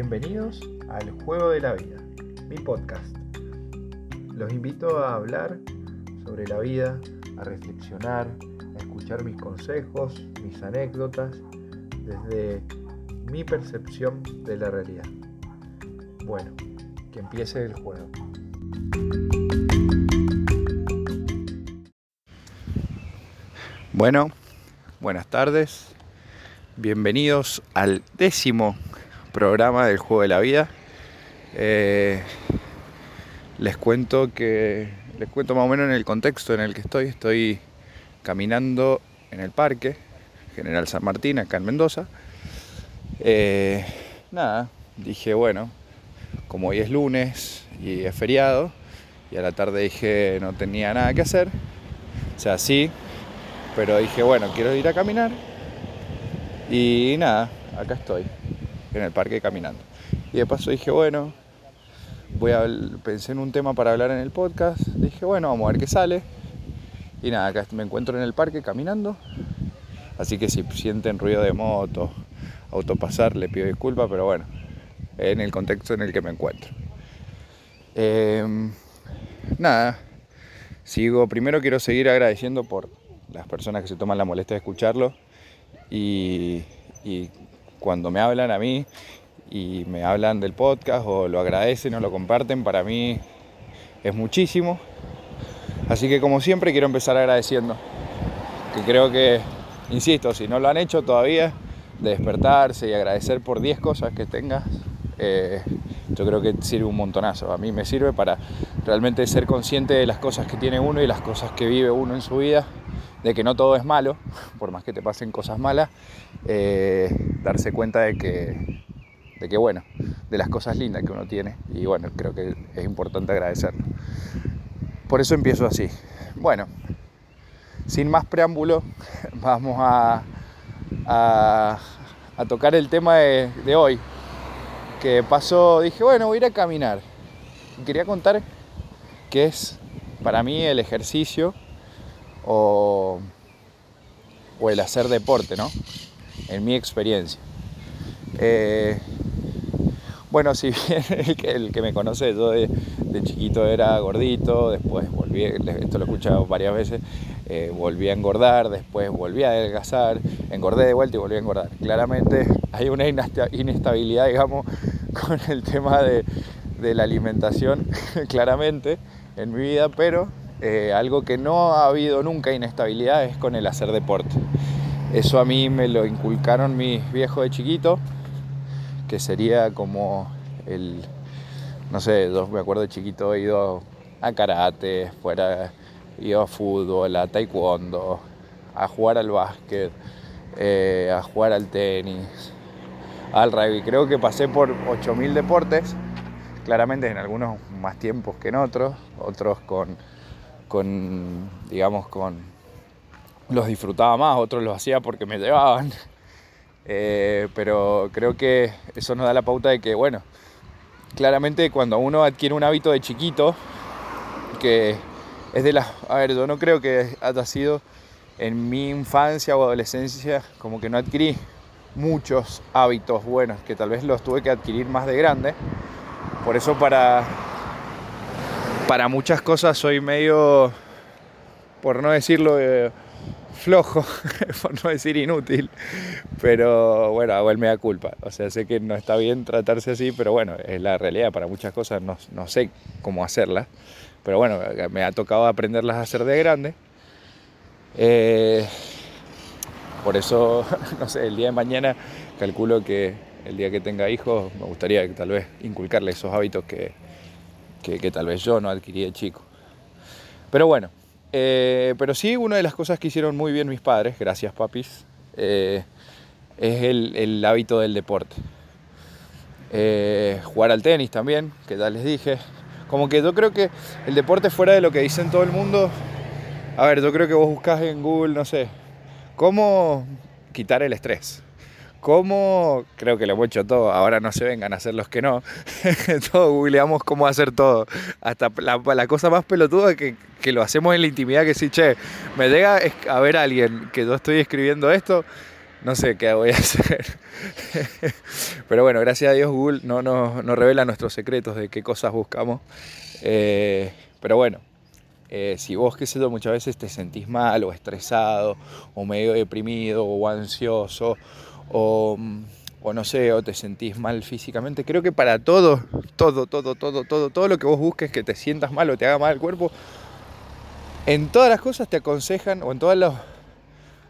Bienvenidos al Juego de la Vida, mi podcast. Los invito a hablar sobre la vida, a reflexionar, a escuchar mis consejos, mis anécdotas, desde mi percepción de la realidad. Bueno, que empiece el juego. Bueno, buenas tardes. Bienvenidos al décimo programa del Juego de la Vida. Eh, les cuento que les cuento más o menos en el contexto en el que estoy. Estoy caminando en el parque General San Martín, acá en Mendoza. Eh, nada, dije, bueno, como hoy es lunes y es feriado, y a la tarde dije no tenía nada que hacer, o sea, sí, pero dije, bueno, quiero ir a caminar. Y nada, acá estoy, en el parque caminando. Y de paso dije, bueno, voy a pensé en un tema para hablar en el podcast. Dije, bueno, vamos a ver qué sale. Y nada, acá me encuentro en el parque caminando. Así que si sienten ruido de moto, autopasar, le pido disculpas, pero bueno, en el contexto en el que me encuentro. Em, nada, sigo, primero quiero seguir agradeciendo por las personas que se toman la molestia de escucharlo y, y cuando me hablan a mí y me hablan del podcast o lo agradecen o lo comparten, para mí es muchísimo. Así que como siempre quiero empezar agradeciendo, que creo que, insisto, si no lo han hecho todavía, de despertarse y agradecer por 10 cosas que tengas, eh, yo creo que sirve un montonazo. A mí me sirve para realmente ser consciente de las cosas que tiene uno y las cosas que vive uno en su vida, de que no todo es malo, por más que te pasen cosas malas, eh, darse cuenta de que, de que, bueno, de las cosas lindas que uno tiene. Y bueno, creo que es importante agradecerlo. Por eso empiezo así. Bueno, sin más preámbulo, vamos a, a, tocar el tema de, de hoy. Que pasó, dije, bueno, voy a ir a caminar. Y quería contar qué es para mí el ejercicio o, o el hacer deporte, ¿no? En mi experiencia. Eh, bueno, si bien el que, el que me conoce, yo de, de, chiquito era gordito, después volví, esto lo he escuchado varias veces, eh, volví a engordar, después volví a adelgazar, engordé de vuelta y volví a engordar. Claramente hay una inestabilidad, digamos, con el tema de, de la alimentación, claramente, en mi vida, pero eh, algo que no ha habido nunca inestabilidad es con el hacer deporte. Eso a mí me lo inculcaron mis viejos de chiquito, que sería como el, no sé, yo me acuerdo de chiquito he ido a karate, fuera, ido a fútbol, a taekwondo, a jugar al básquet, eh, a jugar al tenis, al rugby. Creo que pasé por 8.000 deportes, claramente en algunos más tiempos que en otros, otros con con, digamos, con, los disfrutaba más, otros los hacía porque me llevaban. Eh, pero creo que eso nos da la pauta de que, bueno, claramente cuando uno adquiere un hábito de chiquito, que es de las... A ver, yo no creo que haya sido en mi infancia o adolescencia como que no adquirí muchos hábitos buenos, que tal vez los tuve que adquirir más de grande. Por eso para para muchas cosas soy medio, por no decirlo, eh, flojo, por no decir inútil, pero bueno, hago el mea culpa. O sea, sé que no está bien tratarse así, pero bueno, es la realidad. Para muchas cosas no, no sé cómo hacerlas, pero bueno, me ha tocado aprenderlas a hacer de grande. Eh, por eso, no sé, el día de mañana calculo que el día que tenga hijos me gustaría que tal vez inculcarle esos hábitos que, que, tal vez yo no adquirí de chico. Pero bueno, eh, pero sí, una de las cosas que hicieron muy bien mis padres, gracias papis, eh, es el, hábito del deporte. Eh, jugar al tenis también, que ya les dije. Como que yo creo que el deporte fuera de lo que dicen todo el mundo. A ver, yo creo que vos buscás en Google, no sé, cómo quitar el estrés. ¿Cómo? Creo que lo hemos hecho todo. Ahora no se vengan a hacer los que no. todo googleamos cómo hacer todo. Hasta la, cosa más pelotuda que, que, lo hacemos en la intimidad, que sí, che, me llega a ver a alguien que yo estoy escribiendo esto no sé qué voy a hacer. Pero bueno, gracias a Dios Google no nos no revela nuestros secretos de qué cosas buscamos. Eh, pero bueno, eh, si vos, qué sé yo, muchas veces te sentís mal o estresado o medio deprimido o ansioso o, no sé, o te sentís mal físicamente, creo que para todo, todo, todo, todo, todo, todo lo que vos busques que te sientas mal o te haga mal el cuerpo, en todas las cosas te aconsejan o en todas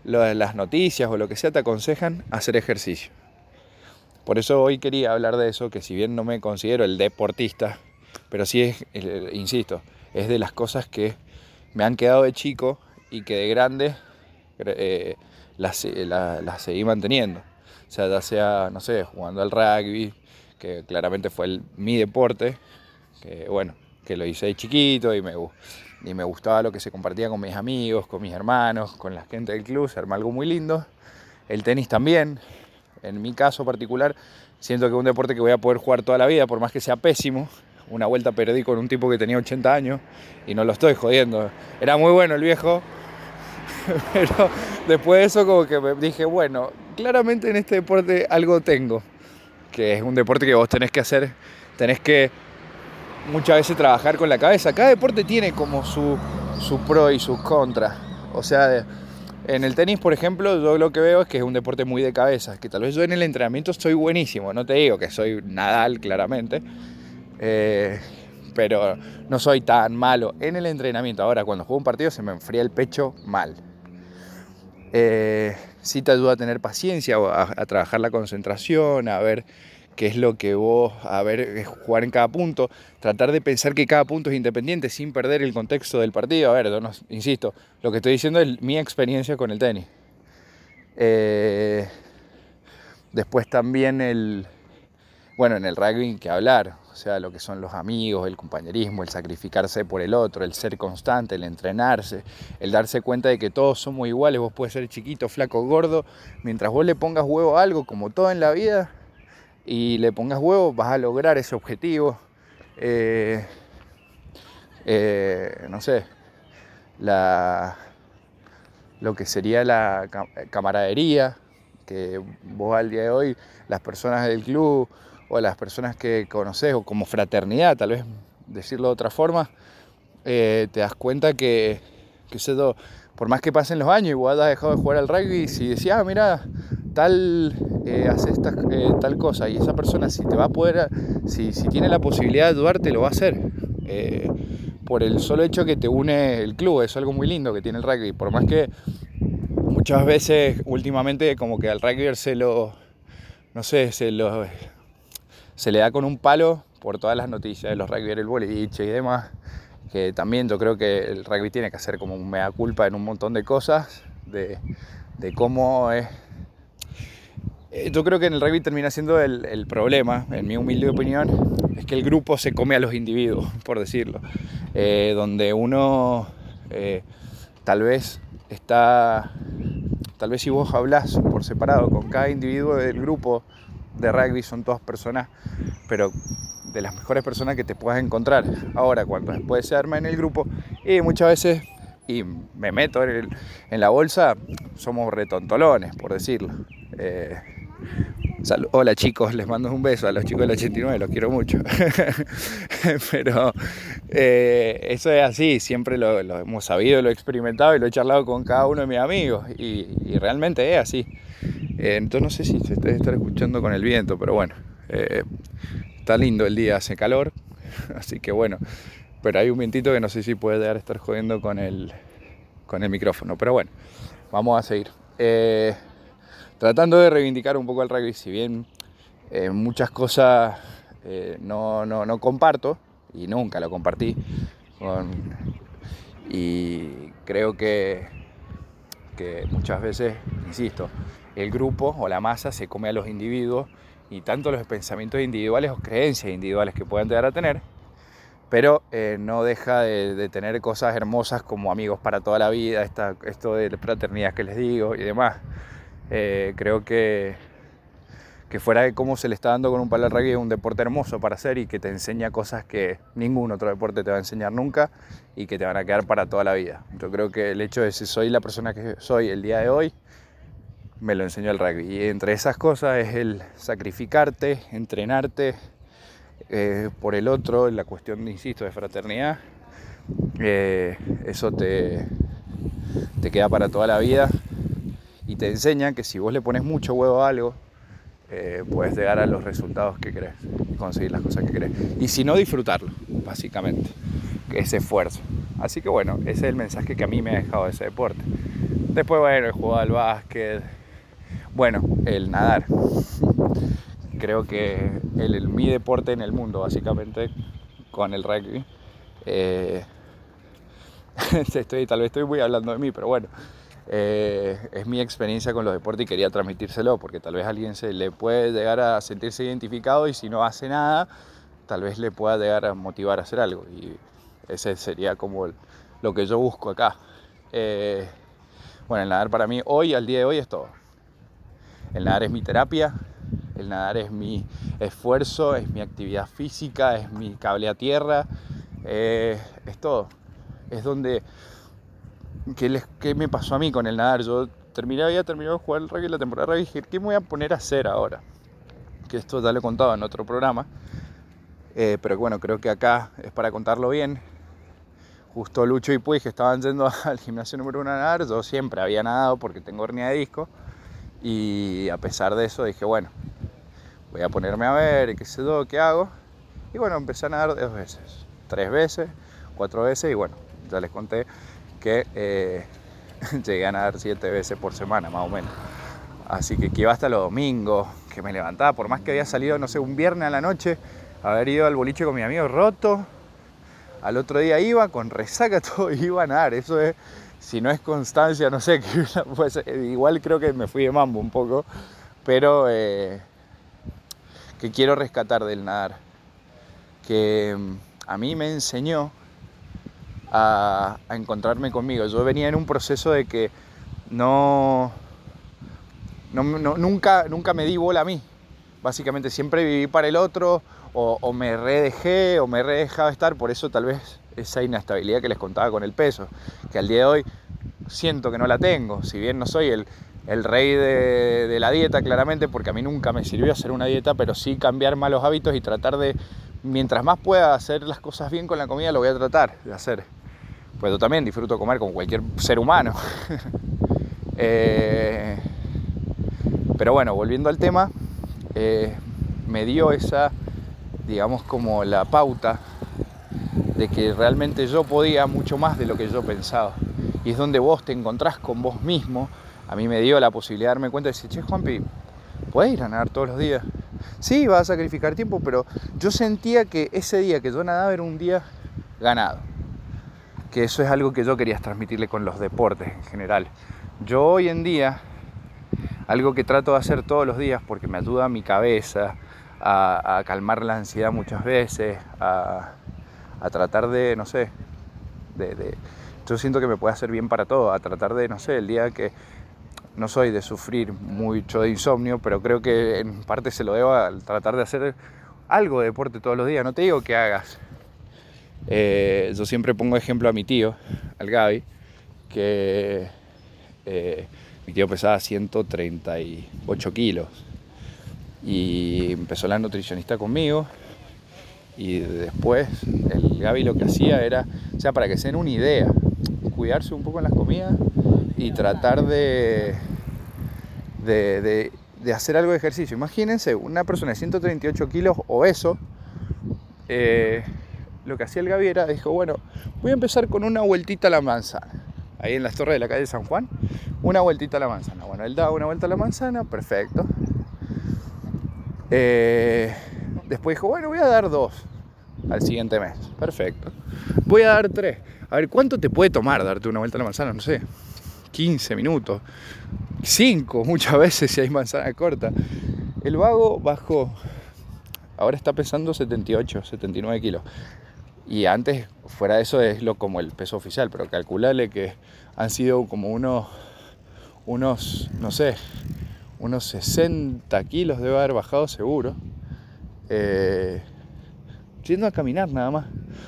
las noticias o lo que sea te aconsejan hacer ejercicio. Por eso hoy quería hablar de eso, que si bien no me considero el deportista, pero sí es, insisto, es de las cosas que me han quedado de chico y que de grande eh, las, seguí manteniendo. O sea, ya sea, no sé, jugando al rugby, que claramente fue mi deporte, que bueno, que lo hice de chiquito y me, y me gustaba lo que se compartía con mis amigos, con mis hermanos, con la gente del club, se armó algo muy lindo. El tenis también, en mi caso particular, siento que es un deporte que voy a poder jugar toda la vida, por más que sea pésimo. Una vuelta perdí con un tipo que tenía 80 años y no lo estoy jodiendo. Era muy bueno el viejo, pero después de eso como que me dije, bueno, claramente en este deporte algo tengo, que es un deporte que vos tenés que hacer, tenés que muchas veces trabajar con la cabeza. Cada deporte tiene como su, su pro y sus contras. O sea, en el tenis, por ejemplo, yo lo que veo es que es un deporte muy de cabeza, que tal vez yo en el entrenamiento estoy buenísimo, no te digo que soy Nadal claramente, eh, pero no soy tan malo en el entrenamiento. Ahora, cuando juego un partido se me enfría el pecho mal. Eh, sí te ayuda a tener paciencia, a trabajar la concentración, a ver qué es lo que vos, a ver, jugar en cada punto, tratar de pensar que cada punto es independiente sin perder el contexto del partido. A ver, no, insisto, lo que estoy diciendo es mi experiencia con el tenis. Eh, después también el, bueno, en el rugby que hablar, o sea, lo que son los amigos, el compañerismo, el sacrificarse por el otro, el ser constante, el entrenarse, el darse cuenta de que todos somos iguales, vos puedes ser chiquito, flaco, gordo, mientras vos le pongas huevo a algo, como todo en la vida, y le pongas huevo, vas a lograr ese objetivo. Eh, eh, no sé, la, lo que sería la camaradería, que vos al día de hoy, las personas del club o las personas que conoces, o como fraternidad, tal vez decirlo de otra forma, eh, te das cuenta que, que por más que pasen los años vos has dejado de jugar al rugby, si decías, ah, mira, tal eh, hace esta, eh, tal cosa y esa persona si te va a poder, si, si tiene la posibilidad de ayudarte, lo va a hacer. Eh, por el solo hecho que te une el club, es algo muy lindo que tiene el rugby. Por más que muchas veces últimamente como que al rugby se lo, no sé, se lo, se le da con un palo por todas las noticias de los rugby, el boliche y demás, que también yo creo que el rugby tiene que hacer como un mea culpa en un montón de cosas, de, cómo es eh, yo creo que en el rugby termina siendo el, problema, en mi humilde opinión, es que el grupo se come a los individuos, por decirlo. Eh, donde uno eh, tal vez está, tal vez si vos hablas por separado con cada individuo del grupo de rugby, son todas personas, pero de las mejores personas que te puedas encontrar. Ahora, cuando después se arma en el grupo, y muchas veces, y me meto en, la bolsa, somos retontolones, por decirlo. Hola chicos, les mando un beso a los chicos del 89, los quiero mucho. Pero eh, eso es así, siempre lo, hemos sabido, lo he experimentado y lo he charlado con cada uno de mis amigos y, realmente es así. Eh, entonces no sé si se debe estar escuchando con el viento, pero bueno, eh, está lindo el día, hace calor, así que bueno, pero hay un vientito que no sé si puede estar jodiendo con el, con el micrófono, pero bueno, vamos a seguir tratando de reivindicar un poco el rugby, si bien eh, muchas cosas eh, no, no, comparto y nunca lo compartí. y creo que, que muchas veces, insisto, el grupo o la masa se come a los individuos y tanto los pensamientos individuales o creencias individuales que puedan llegar a tener, pero eh, no deja de, tener cosas hermosas como amigos para toda la vida, esta, esto de fraternidad que les digo y demás. Eh, creo que, que fuera de cómo se le está dando con un palo al rugby es un deporte hermoso para hacer y que te enseña cosas que ningún otro deporte te va a enseñar nunca y que te van a quedar para toda la vida. Yo creo que el hecho de si soy la persona que soy el día de hoy me lo enseñó el rugby. Y entre esas cosas es el sacrificarte, entrenarte eh, por el otro, la cuestión, insisto, de fraternidad. Eh, eso te, te queda para toda la vida y te enseña que si vos le pones mucho huevo a algo, eh, puedes llegar a los resultados que querés conseguir las cosas que querés. Y si no, disfrutarlo, básicamente, ese esfuerzo. Así que bueno, ese es el mensaje que a mí me ha dejado ese deporte. Después, bueno, el juego al básquet, bueno, el nadar. Creo que el, mi deporte en el mundo, básicamente, con el rugby. Eh, estoy, tal vez estoy muy hablando de mí, pero bueno, eh, es mi experiencia con los deportes y quería transmitírselo porque tal vez a alguien se le puede llegar a sentirse identificado y si no hace nada, tal vez le pueda llegar a motivar a hacer algo. Y ese sería como lo que yo busco acá. Eh, bueno, el nadar para mí hoy, al día de hoy, es todo. El nadar es mi terapia, el nadar es mi esfuerzo, es mi actividad física, es mi cable a tierra, eh, es todo. Es donde ¿qué, me pasó a mí con el nadar? Yo terminé, había terminado de jugar el rugby la temporada y dije, ¿qué me voy a poner a hacer ahora? Que esto ya lo he contado en otro programa, eh, pero bueno, creo que acá es para contarlo bien. Justo Lucho y Puig estaban yendo al gimnasio número uno a nadar, yo siempre había nadado porque tengo hernia de disco y a pesar de eso dije, bueno, voy a ponerme a ver qué sé yo, qué hago. Y bueno, empecé a nadar dos veces, tres veces, cuatro veces y bueno, ya les conté que eh, llegué a nadar siete veces por semana, más o menos. Así que que iba hasta los domingos, que me levantaba, por más que había salido, no sé, un viernes a la noche, haber ido al boliche con mi amigo roto, al otro día iba con resaca todo iba a nadar. Eso es, si no es constancia, no sé, pues, igual creo que me fui de mambo un poco, pero eh, que quiero rescatar del nadar, que mm, a mí me enseñó a, encontrarme conmigo. Yo venía en un proceso de que no, nunca, nunca me di bola a mí. Básicamente siempre viví para el otro o, me redejé o me redejaba estar. Por eso tal vez esa inestabilidad que les contaba con el peso, que al día de hoy siento que no la tengo. Si bien no soy el, rey de, de, la dieta, claramente, porque a mí nunca me sirvió hacer una dieta, pero sí cambiar malos hábitos y tratar de, mientras más pueda hacer las cosas bien con la comida, lo voy a tratar de hacer pues yo también disfruto comer con cualquier ser humano. Eh, pero bueno, volviendo al tema, eh, me dio esa, digamos, como la pauta de que realmente yo podía mucho más de lo que yo pensaba. Y es donde vos te encontrás con vos mismo. A mí me dio la posibilidad de darme cuenta de decir, che, Juanpi, ¿puedes ir a nadar todos los días? Sí, vas a sacrificar tiempo, pero yo sentía que ese día que yo nadaba era un día ganado que eso es algo que yo quería transmitirle con los deportes en general. Yo hoy en día, algo que trato de hacer todos los días porque me ayuda a mi cabeza, a, calmar la ansiedad muchas veces, a, tratar de, no sé, de, yo siento que me puede hacer bien para todo, a tratar de, no sé, el día que no soy de sufrir mucho de insomnio, pero creo que en parte se lo debo al tratar de hacer algo de deporte todos los días. No te digo que hagas eh, yo siempre pongo ejemplo a mi tío, al Gaby, que eh, mi tío pesaba 138 kilos y empezó la nutricionista conmigo y después el Gaby lo que hacía era, o sea, para que se den una idea, cuidarse un poco en las comidas y tratar de, de, de, hacer algo de ejercicio. Imagínense, una persona de 138 kilos obeso, eh, lo que hacía el Gaby era, dijo, bueno, voy a empezar con una vueltita a la manzana. Ahí en las torres de la calle San Juan, una vueltita a la manzana. Bueno, él daba una vuelta a la manzana, perfecto. Eh, después dijo, bueno, voy a dar dos al siguiente mes. Perfecto. Voy a dar tres. A ver, ¿cuánto te puede tomar darte una vuelta a la manzana? No sé, 15 minutos. 5 muchas veces si hay manzana corta. El vago bajó. Ahora está pesando 78, 79 kilos. Y antes, fuera de eso, es lo como el peso oficial, pero calculale que han sido como unos, unos, no sé, unos 60 kilos debe haber bajado seguro. Eh, yendo a caminar nada más.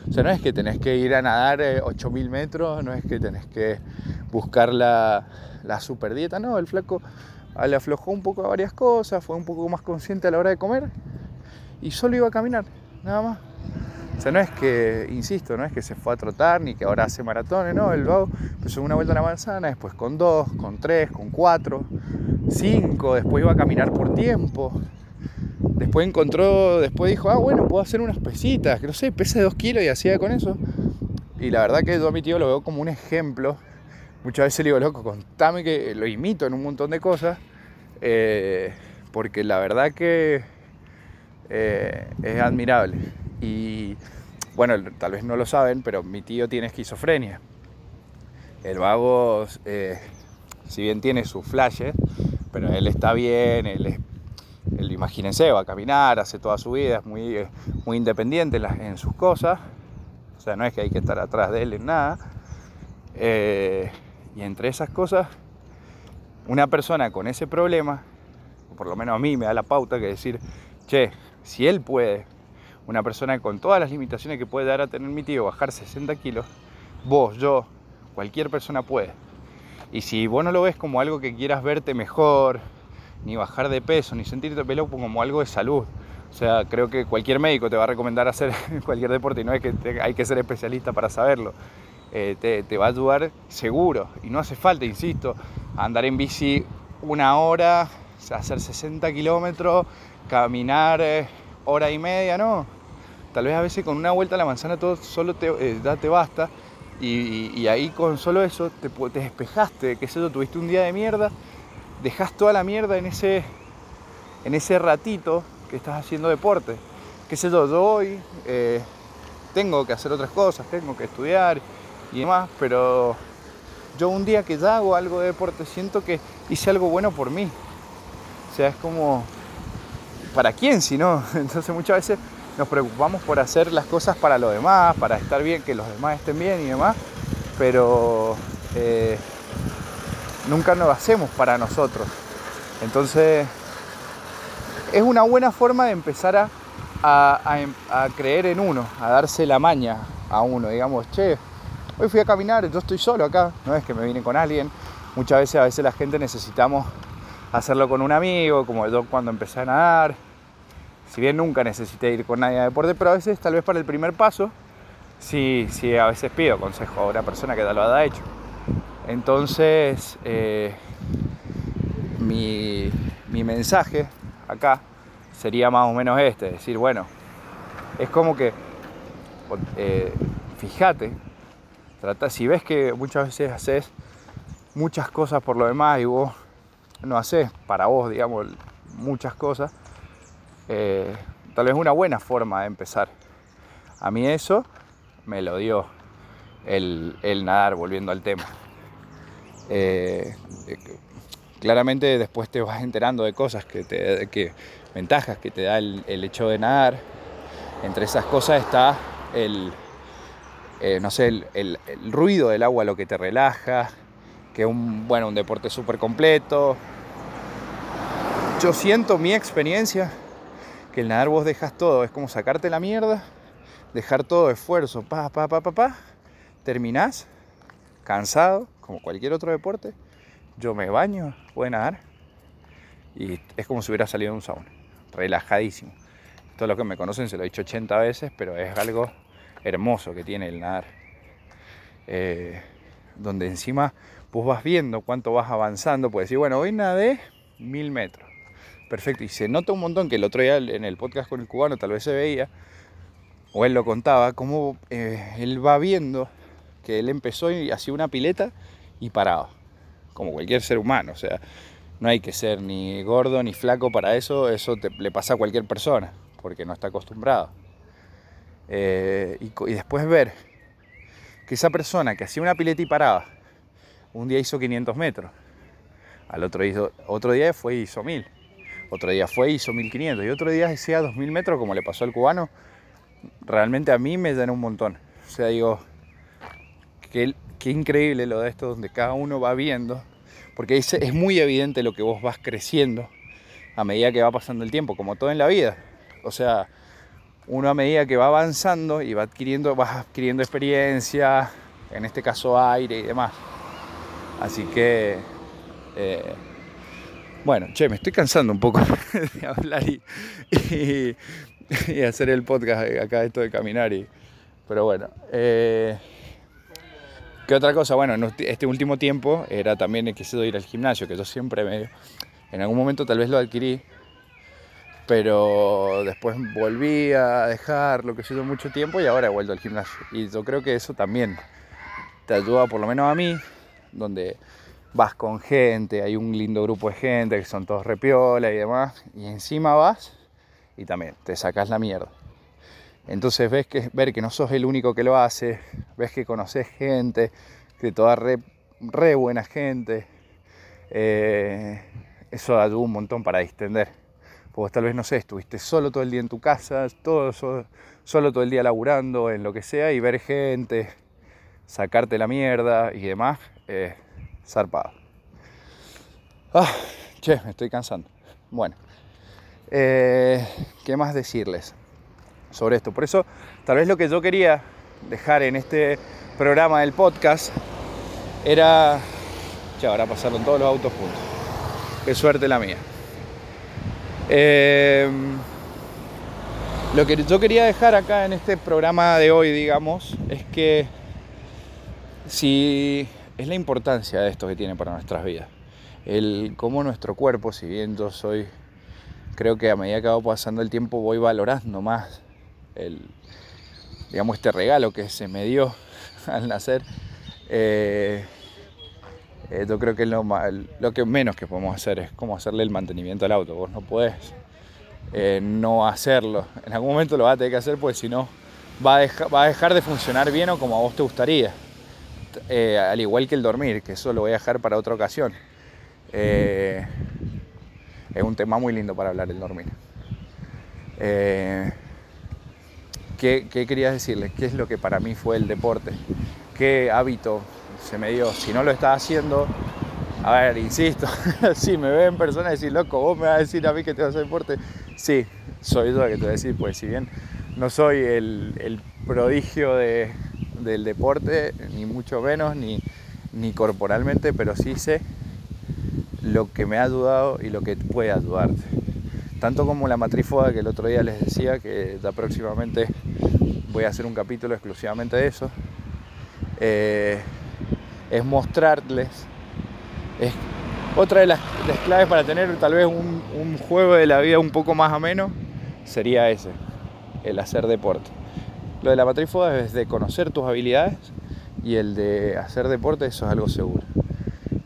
O sea, no es que tenés que ir a nadar 8000 eh, metros, no es que tenés que buscar la, la super dieta, no, el flaco le aflojó un poco a varias cosas, fue un poco más consciente a la hora de comer y solo iba a caminar, nada más. O sea, no es que, insisto, no es que se fue a trotar ni que ahora hace maratones, no, el vago empezó una vuelta a la manzana, después con dos, con tres, con cuatro, cinco, después iba a caminar por tiempo. Después encontró, después dijo, ah, bueno, puedo hacer unas pesitas, que no sé, pesa dos kilos y hacía con eso. Y la verdad que yo a mi tío lo veo como un ejemplo. Muchas veces le digo, loco, contame que lo imito en un montón de cosas. Eh, porque la verdad que eh, es admirable. Y bueno, tal vez no lo saben, pero mi tío tiene esquizofrenia. El vago, eh, si bien tiene sus flashes, pero él está bien, él, él, imagínense, va a caminar, hace toda su vida, es muy, muy independiente en, sus cosas. O sea, no es que hay que estar atrás de él en nada. Eh, y entre esas cosas, una persona con ese problema, o por lo menos a mí me da la pauta que decir, che, si él puede, una persona con todas las limitaciones que puede dar a tener mi tío, bajar 60 kilos, vos, yo, cualquier persona puede. Y si vos no lo ves como algo que quieras verte mejor, ni bajar de peso, ni sentirte pelo como algo de salud. O sea, creo que cualquier médico te va a recomendar hacer cualquier deporte y no es que hay que ser especialista para saberlo. Eh, te, va a ayudar seguro. Y no hace falta, insisto, andar en bici una hora, hacer 60 kilómetros, caminar eh, hora y media, no. Tal vez a veces con una vuelta a la manzana todo solo te, eh, te basta. Y, ahí con solo eso te, te despejaste, que sé yo, tuviste un día de mierda, dejas toda la mierda en ese, en ese ratito que estás haciendo deporte. Qué sé yo, yo hoy eh, tengo que hacer otras cosas, tengo que estudiar y demás, pero yo un día que ya hago algo de deporte siento que hice algo bueno por mí. O sea, es como, ¿para quién si no? Entonces muchas veces nos preocupamos por hacer las cosas para los demás, para estar bien, que los demás estén bien y demás, pero eh, nunca lo hacemos para nosotros. Entonces, es una buena forma de empezar a, creer en uno, a darse la maña a uno, digamos, che, hoy fui a caminar, yo estoy solo acá, no es que me vine con alguien, muchas veces a veces la gente necesitamos hacerlo con un amigo, como yo cuando empecé a nadar, si bien nunca necesité ir con nadie a deporte, pero a veces tal vez para el primer paso, sí, sí a veces pido consejo a una persona que ya lo ha hecho. Entonces, eh, mi, mensaje acá sería más o menos este, decir, bueno, es como que, eh, fíjate, trata, si ves que muchas veces haces muchas cosas por lo demás y vos no haces para vos, digamos, muchas cosas, eh, tal vez una buena forma de empezar. A mí eso me lo dio el, nadar, volviendo al tema. Eh, claramente después te vas enterando de cosas que te que ventajas que te da el, hecho de nadar. Entre esas cosas está el, eh, no sé, el, ruido del agua, lo que te relaja, que es un, bueno, un deporte súper completo. Yo siento mi experiencia que el nadar vos dejas todo, es como sacarte la mierda, dejar todo esfuerzo, pa, pa, pa, pa, pa, terminás cansado, como cualquier otro deporte, yo me baño, puedo nadar y es como si hubiera salido de un sauna, relajadísimo. Todo lo que me conocen se lo he dicho 80 veces, pero es algo hermoso que tiene el nadar. Eh, donde encima vos vas viendo cuánto vas avanzando, puedes decir, bueno, hoy nadé mil metros perfecto. Y se nota un montón que el otro día en el podcast con el cubano tal vez se veía, o él lo contaba, cómo eh, él va viendo que él empezó y hacía una pileta y paraba, como cualquier ser humano. O sea, no hay que ser ni gordo ni flaco para eso, eso le pasa a cualquier persona, porque no está acostumbrado. Eh, y, después ver que esa persona que hacía una pileta y paraba, un día hizo 500 metros, al otro, hizo, otro día fue hizo 1000 otro día fue, hizo 1500 y otro día decía 2000 metros como le pasó al cubano. Realmente a mí me llena un montón. O sea, digo, qué, qué increíble lo de esto donde cada uno va viendo, porque es, es muy evidente lo que vos vas creciendo a medida que va pasando el tiempo, como todo en la vida. O sea, uno a medida que va avanzando y va adquiriendo, vas adquiriendo experiencia, en este caso aire y demás. Así que eh, Bueno, che, me estoy cansando un poco de hablar y, hacer el podcast acá, esto de caminar. Y, pero bueno, eh, ¿qué otra cosa? Bueno, este último tiempo era también el que se ir al gimnasio, que yo siempre me... En algún momento tal vez lo adquirí, pero después volví a dejarlo, que sido mucho tiempo y ahora he vuelto al gimnasio. Y yo creo que eso también te ayuda, por lo menos a mí, donde vas con gente, hay un lindo grupo de gente que son todos repiola y demás, y encima vas y también te sacas la mierda. Entonces ves que, ver que no sos el único que lo hace, ves que conoces gente, que toda re, re buena gente, eh, eso ayuda un montón para distender. Porque tal vez, no sé, estuviste solo todo el día en tu casa, todo, solo, todo el día laburando, en lo que sea, y ver gente, sacarte la mierda y demás, zarpado. Ah, che, me estoy cansando. Bueno, eh, ¿qué más decirles sobre esto? Por eso, tal vez lo que yo quería dejar en este programa del podcast era. Ya, ahora pasaron todos los autos juntos. Qué suerte la mía. Eh, lo que yo quería dejar acá en este programa de hoy, digamos, es que si es la importancia de esto que tiene para nuestras vidas. El cómo nuestro cuerpo, si bien yo soy, creo que a medida que va pasando el tiempo voy valorando más el, digamos, este regalo que se me dio al nacer. Eh, eh, yo creo que lo, lo, que menos que podemos hacer es como hacerle el mantenimiento al auto. Vos no puedes eh, no hacerlo. En algún momento lo vas a tener que hacer porque si no va va a dejar de funcionar bien o como a vos te gustaría. Eh, al igual que el dormir, que eso lo voy a dejar para otra ocasión. Eh, es un tema muy lindo para hablar el dormir. Eh, ¿qué, ¿Qué quería decirles? ¿Qué es lo que para mí fue el deporte? ¿Qué hábito se me dio? Si no lo estaba haciendo, a ver, insisto, si me ven personas decir, loco, vos me vas a decir a mí que te vas a hacer deporte. Sí, soy yo que te voy a decir, pues si bien no soy el prodigio de, del deporte, ni mucho menos, ni, ni corporalmente, pero sí sé lo que me ha ayudado y lo que puede ayudarte. Tanto como la matrifoda que el otro día les decía, que ya próximamente voy a hacer un capítulo exclusivamente de eso, eh, es mostrarles, es otra de las, claves para tener tal vez un, un juego de la vida un poco más ameno, sería ese, el hacer deporte. Lo de la matrifoda es de conocer tus habilidades y el de hacer deporte, eso es algo seguro.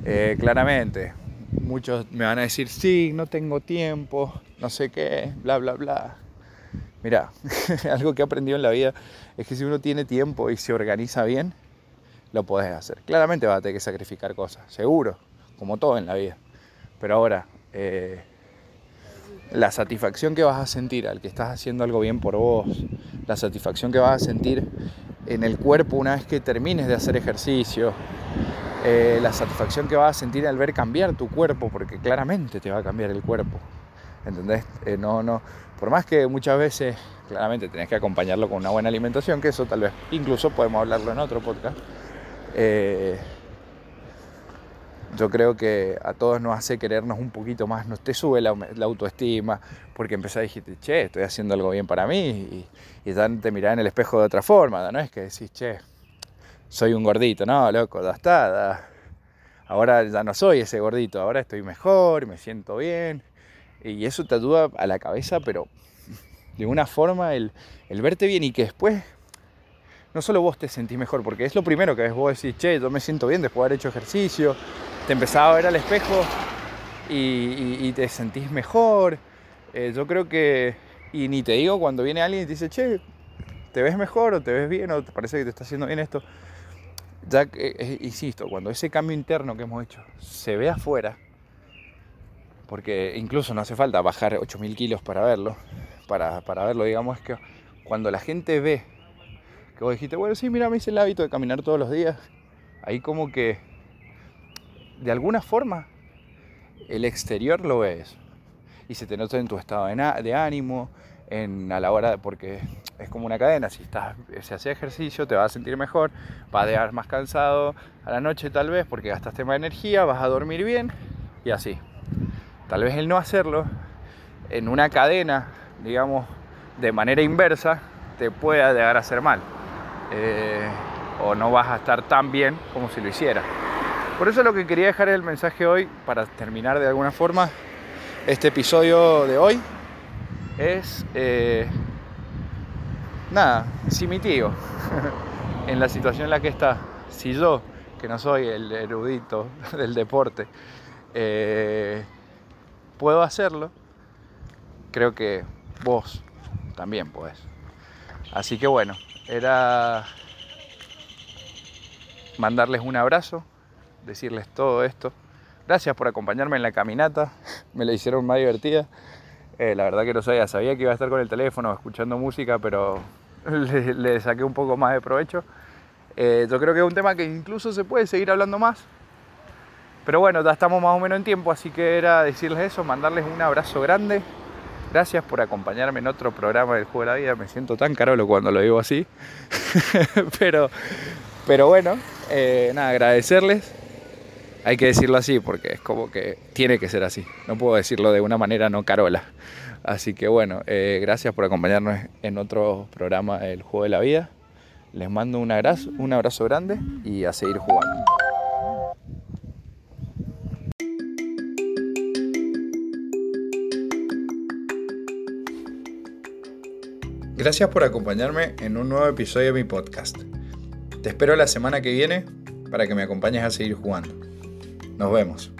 Eh, claramente, muchos me van a decir, sí, no tengo tiempo, no sé qué, bla, bla, bla. Mira, algo que he aprendido en la vida es que si uno tiene tiempo y se organiza bien, lo puedes hacer. Claramente vas a tener que sacrificar cosas, seguro, como todo en la vida. Pero ahora, eh, la satisfacción que vas a sentir al que estás haciendo algo bien por vos, la satisfacción que vas a sentir en el cuerpo una vez que termines de hacer ejercicio, eh, la satisfacción que vas a sentir al ver cambiar tu cuerpo, porque claramente te va a cambiar el cuerpo. ¿Entendés? Eh, no, no, por más que muchas veces, claramente tenés que acompañarlo con una buena alimentación, que eso tal vez incluso podemos hablarlo en otro podcast. Eh, yo creo que a todos nos hace querernos un poquito más, nos te sube la, autoestima, porque empezás a decir, che, estoy haciendo algo bien para mí, y, ya te mirás en el espejo de otra forma, no es que decís, che, soy un gordito, no, loco, ya está, ahora ya no soy ese gordito, ahora estoy mejor, me siento bien, y eso te ayuda a la cabeza, pero de una forma el, verte bien y que después no solo vos te sentís mejor, porque es lo primero que vos decís, che, yo me siento bien después de haber hecho ejercicio, te empezaba a ver al espejo y, te sentís mejor. Eh, yo creo que, y ni te digo cuando viene alguien y te dice, che, ¿te ves mejor o te ves bien o te parece que te está haciendo bien esto? Ya, eh, insisto, cuando ese cambio interno que hemos hecho se ve afuera, porque incluso no hace falta bajar 8.000 kilos para verlo, para, para verlo, digamos, que cuando la gente ve que vos dijiste, bueno, sí, mira, me hice el hábito de caminar todos los días, ahí como que de alguna forma el exterior lo ves y se te nota en tu estado de, ánimo, en, a la hora, porque es como una cadena, si estás, si haces ejercicio te vas a sentir mejor, vas a quedar más cansado a la noche tal vez porque gastaste más energía, vas a dormir bien y así. tal vez el no hacerlo en una cadena, digamos, de manera inversa, te pueda llegar a hacer mal. Eh, o no vas a estar tan bien como si lo hiciera. Por eso lo que quería dejar el mensaje hoy, para terminar de alguna forma este episodio de hoy, es eh, nada, si mi tío, en la situación en la que está, si yo, que no soy el erudito del deporte, eh, puedo hacerlo, creo que vos también podés. Así que bueno, era mandarles un abrazo, decirles todo esto. Gracias por acompañarme en la caminata, me la hicieron más divertida. Eh, la verdad que no sabía, sabía que iba a estar con el teléfono escuchando música, pero le, saqué un poco más de provecho. Eh, yo creo que es un tema que incluso se puede seguir hablando más. Pero bueno, ya estamos más o menos en tiempo, así que era decirles eso, mandarles un abrazo grande. Gracias por acompañarme en otro programa del Juego de la Vida. Me siento tan carolo cuando lo digo así. pero, pero bueno, eh, nada, agradecerles. Hay que decirlo así porque es como que tiene que ser así. No puedo decirlo de una manera no carola. Así que bueno, eh, gracias por acompañarnos en otro programa del Juego de la Vida. Les mando un abrazo, un abrazo grande y a seguir jugando. Gracias por acompañarme en un nuevo episodio de mi podcast. Te espero la semana que viene para que me acompañes a seguir jugando. Nos vemos.